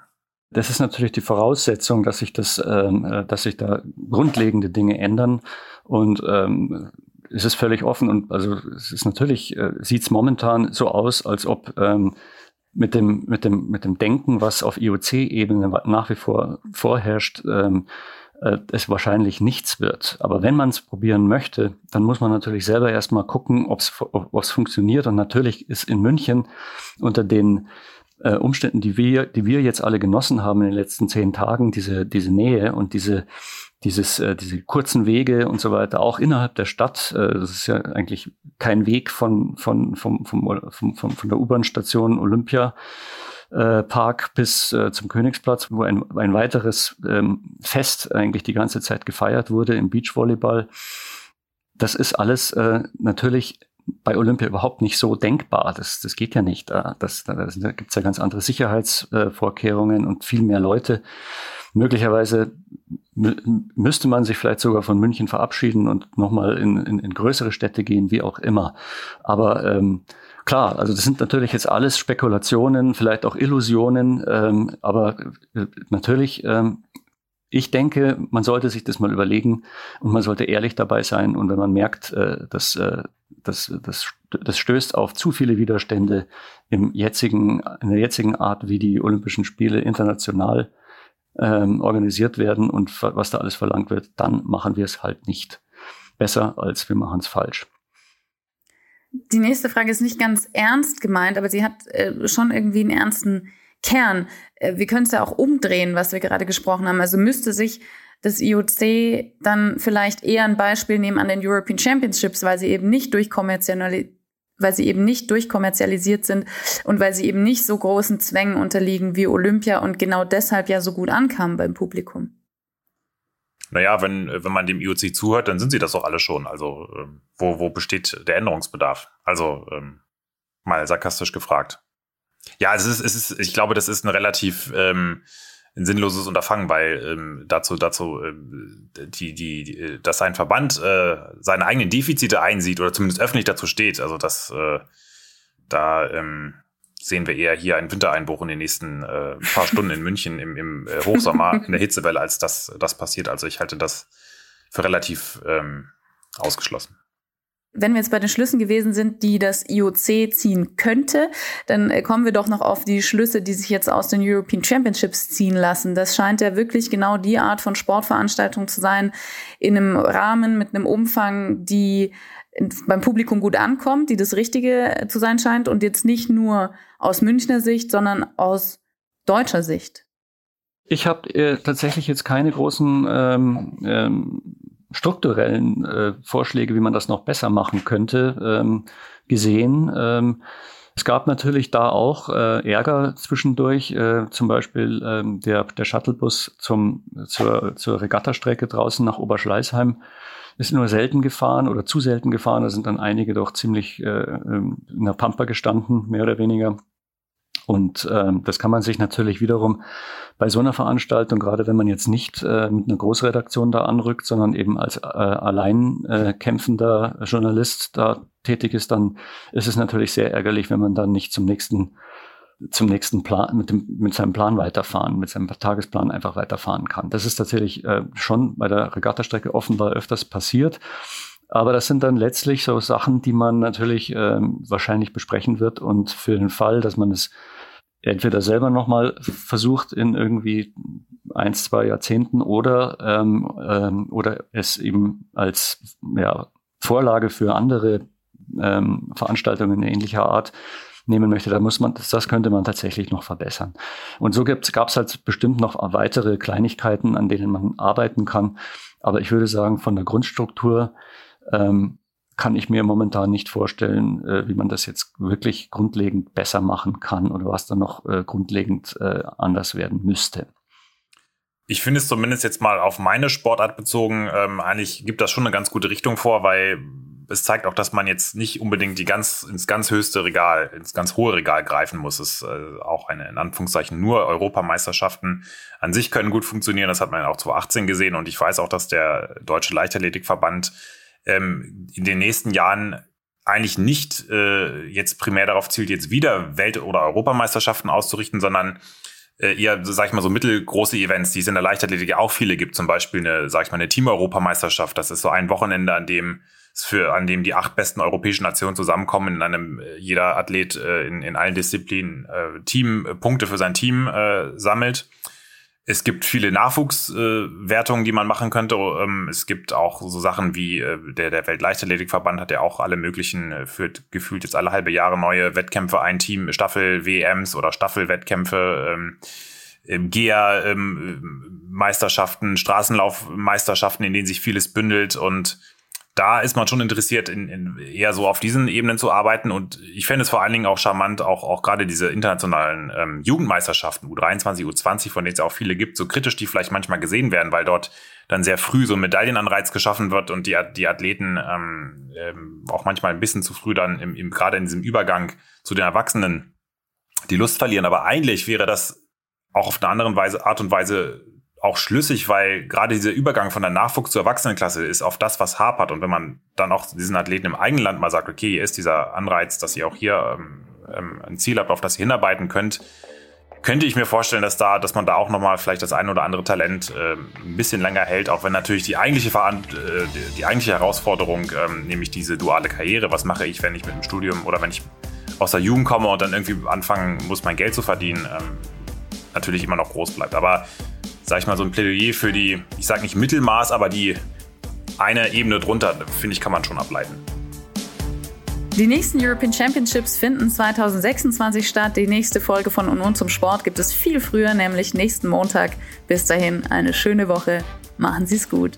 Das ist natürlich die Voraussetzung, dass sich das, ähm, äh, dass sich da grundlegende Dinge ändern. Und ähm, es ist völlig offen und also es ist natürlich, äh, sieht es momentan so aus, als ob ähm, mit dem, mit dem, mit dem Denken, was auf IOC-Ebene nach wie vor vorherrscht, ähm, äh, es wahrscheinlich nichts wird. Aber wenn man es probieren möchte, dann muss man natürlich selber erstmal gucken, ob es funktioniert. Und natürlich ist in München unter den äh, Umständen, die wir, die wir jetzt alle genossen haben in den letzten zehn Tagen, diese, diese Nähe und diese, dieses, äh, diese kurzen Wege und so weiter, auch innerhalb der Stadt, äh, das ist ja eigentlich kein Weg von, von, vom, vom, vom, vom, von der U-Bahn-Station Olympia äh, Park bis äh, zum Königsplatz, wo ein, ein weiteres ähm, Fest eigentlich die ganze Zeit gefeiert wurde im Beachvolleyball. Das ist alles äh, natürlich bei Olympia überhaupt nicht so denkbar. Das, das geht ja nicht. Da, das, da, da gibt es ja ganz andere Sicherheitsvorkehrungen und viel mehr Leute. Möglicherweise müsste man sich vielleicht sogar von München verabschieden und nochmal in, in, in größere Städte gehen, wie auch immer. Aber ähm, Klar, also das sind natürlich jetzt alles Spekulationen, vielleicht auch Illusionen, ähm, aber äh, natürlich, ähm, ich denke, man sollte sich das mal überlegen und man sollte ehrlich dabei sein. Und wenn man merkt, äh, dass, äh, dass, dass das stößt auf zu viele Widerstände im jetzigen, in der jetzigen Art, wie die Olympischen Spiele international ähm, organisiert werden und was da alles verlangt wird, dann machen wir es halt nicht besser, als wir machen es falsch. Die nächste Frage ist nicht ganz ernst gemeint, aber sie hat äh, schon irgendwie einen ernsten Kern. Äh, wir können es ja auch umdrehen, was wir gerade gesprochen haben. Also müsste sich das IOC dann vielleicht eher ein Beispiel nehmen an den European Championships, weil sie eben nicht durchkommerzialisiert weil sie eben nicht durchkommerzialisiert sind und weil sie eben nicht so großen Zwängen unterliegen wie Olympia und genau deshalb ja so gut ankamen beim Publikum naja, wenn, wenn man dem IOC zuhört, dann sind sie das doch alle schon. Also ähm, wo, wo besteht der Änderungsbedarf? Also ähm, mal sarkastisch gefragt. Ja, es ist, es ist, ich glaube, das ist ein relativ ähm, ein sinnloses Unterfangen, weil ähm, dazu, dazu, ähm, die, die, die, dass ein Verband äh, seine eigenen Defizite einsieht oder zumindest öffentlich dazu steht. Also das, äh, da ähm, sehen wir eher hier einen Wintereinbruch in den nächsten äh, paar Stunden in München im, im äh, Hochsommer in der Hitzewelle, als das, das passiert. Also ich halte das für relativ ähm, ausgeschlossen. Wenn wir jetzt bei den Schlüssen gewesen sind, die das IOC ziehen könnte, dann äh, kommen wir doch noch auf die Schlüsse, die sich jetzt aus den European Championships ziehen lassen. Das scheint ja wirklich genau die Art von Sportveranstaltung zu sein, in einem Rahmen mit einem Umfang, die beim Publikum gut ankommt, die das Richtige zu sein scheint und jetzt nicht nur aus Münchner Sicht, sondern aus deutscher Sicht. Ich habe äh, tatsächlich jetzt keine großen ähm, ähm, strukturellen äh, Vorschläge, wie man das noch besser machen könnte, ähm, gesehen. Ähm, es gab natürlich da auch äh, Ärger zwischendurch, äh, zum Beispiel ähm, der, der Shuttlebus zum, zur, zur Regattastrecke draußen nach Oberschleißheim ist nur selten gefahren oder zu selten gefahren. Da sind dann einige doch ziemlich äh, ähm, in der Pampa gestanden, mehr oder weniger. Und ähm, das kann man sich natürlich wiederum bei so einer Veranstaltung, gerade wenn man jetzt nicht äh, mit einer Großredaktion da anrückt, sondern eben als äh, allein äh, kämpfender Journalist da tätig ist, dann ist es natürlich sehr ärgerlich, wenn man dann nicht zum nächsten zum nächsten Plan, mit, dem, mit seinem Plan weiterfahren, mit seinem Tagesplan einfach weiterfahren kann. Das ist tatsächlich äh, schon bei der Regattastrecke offenbar öfters passiert. Aber das sind dann letztlich so Sachen, die man natürlich ähm, wahrscheinlich besprechen wird und für den Fall, dass man es entweder selber nochmal versucht in irgendwie eins, zwei Jahrzehnten oder, ähm, ähm, oder es eben als ja, Vorlage für andere ähm, Veranstaltungen ähnlicher Art nehmen möchte, da muss man, das könnte man tatsächlich noch verbessern. Und so gab es halt bestimmt noch weitere Kleinigkeiten, an denen man arbeiten kann. Aber ich würde sagen, von der Grundstruktur ähm, kann ich mir momentan nicht vorstellen, äh, wie man das jetzt wirklich grundlegend besser machen kann oder was dann noch äh, grundlegend äh, anders werden müsste. Ich finde es zumindest jetzt mal auf meine Sportart bezogen, ähm, eigentlich gibt das schon eine ganz gute Richtung vor, weil es zeigt auch, dass man jetzt nicht unbedingt die ganz ins ganz höchste Regal, ins ganz hohe Regal greifen muss. Es ist äh, auch eine in Anführungszeichen nur Europameisterschaften an sich können gut funktionieren. Das hat man auch 2018 gesehen und ich weiß auch, dass der deutsche Leichtathletikverband ähm, in den nächsten Jahren eigentlich nicht äh, jetzt primär darauf zielt, jetzt wieder Welt- oder Europameisterschaften auszurichten, sondern äh, eher, sag ich mal, so mittelgroße Events, die es in der Leichtathletik ja auch viele gibt. Zum Beispiel eine, sag ich mal, eine Team-Europameisterschaft. Das ist so ein Wochenende, an dem für, an dem die acht besten europäischen Nationen zusammenkommen, in einem äh, jeder Athlet äh, in, in allen Disziplinen äh, Team äh, Punkte für sein Team äh, sammelt. Es gibt viele Nachwuchswertungen, äh, die man machen könnte. Ähm, es gibt auch so Sachen wie äh, der, der Weltleichtathletikverband hat ja auch alle möglichen, äh, führt gefühlt jetzt alle halbe Jahre neue Wettkämpfe ein, Team, Staffel-WMs oder Staffelwettkämpfe. Ähm, GEA ähm, Meisterschaften, Straßenlaufmeisterschaften, in denen sich vieles bündelt und da ist man schon interessiert, in, in eher so auf diesen Ebenen zu arbeiten. Und ich fände es vor allen Dingen auch charmant, auch, auch gerade diese internationalen ähm, Jugendmeisterschaften, U23, U20, von denen es auch viele gibt, so kritisch die vielleicht manchmal gesehen werden, weil dort dann sehr früh so ein Medaillenanreiz geschaffen wird und die, die Athleten ähm, ähm, auch manchmal ein bisschen zu früh dann im, im, gerade in diesem Übergang zu den Erwachsenen die Lust verlieren. Aber eigentlich wäre das auch auf eine andere Weise, Art und Weise auch schlüssig, weil gerade dieser Übergang von der Nachwuchs zur Erwachsenenklasse ist auf das, was hapert. Und wenn man dann auch diesen Athleten im eigenen Land mal sagt, okay, hier ist dieser Anreiz, dass ihr auch hier ähm, ähm, ein Ziel habt, auf das ihr hinarbeiten könnt, könnte ich mir vorstellen, dass da, dass man da auch nochmal vielleicht das ein oder andere Talent äh, ein bisschen länger hält, auch wenn natürlich die eigentliche Veran äh, die, eigentliche Herausforderung, ähm, nämlich diese duale Karriere, was mache ich, wenn ich mit dem Studium oder wenn ich aus der Jugend komme und dann irgendwie anfangen muss, mein Geld zu verdienen, ähm, natürlich immer noch groß bleibt. Aber sag ich mal, so ein Plädoyer für die, ich sag nicht Mittelmaß, aber die eine Ebene drunter, finde ich, kann man schon ableiten. Die nächsten European Championships finden 2026 statt. Die nächste Folge von Union zum Sport gibt es viel früher, nämlich nächsten Montag. Bis dahin eine schöne Woche. Machen Sie es gut.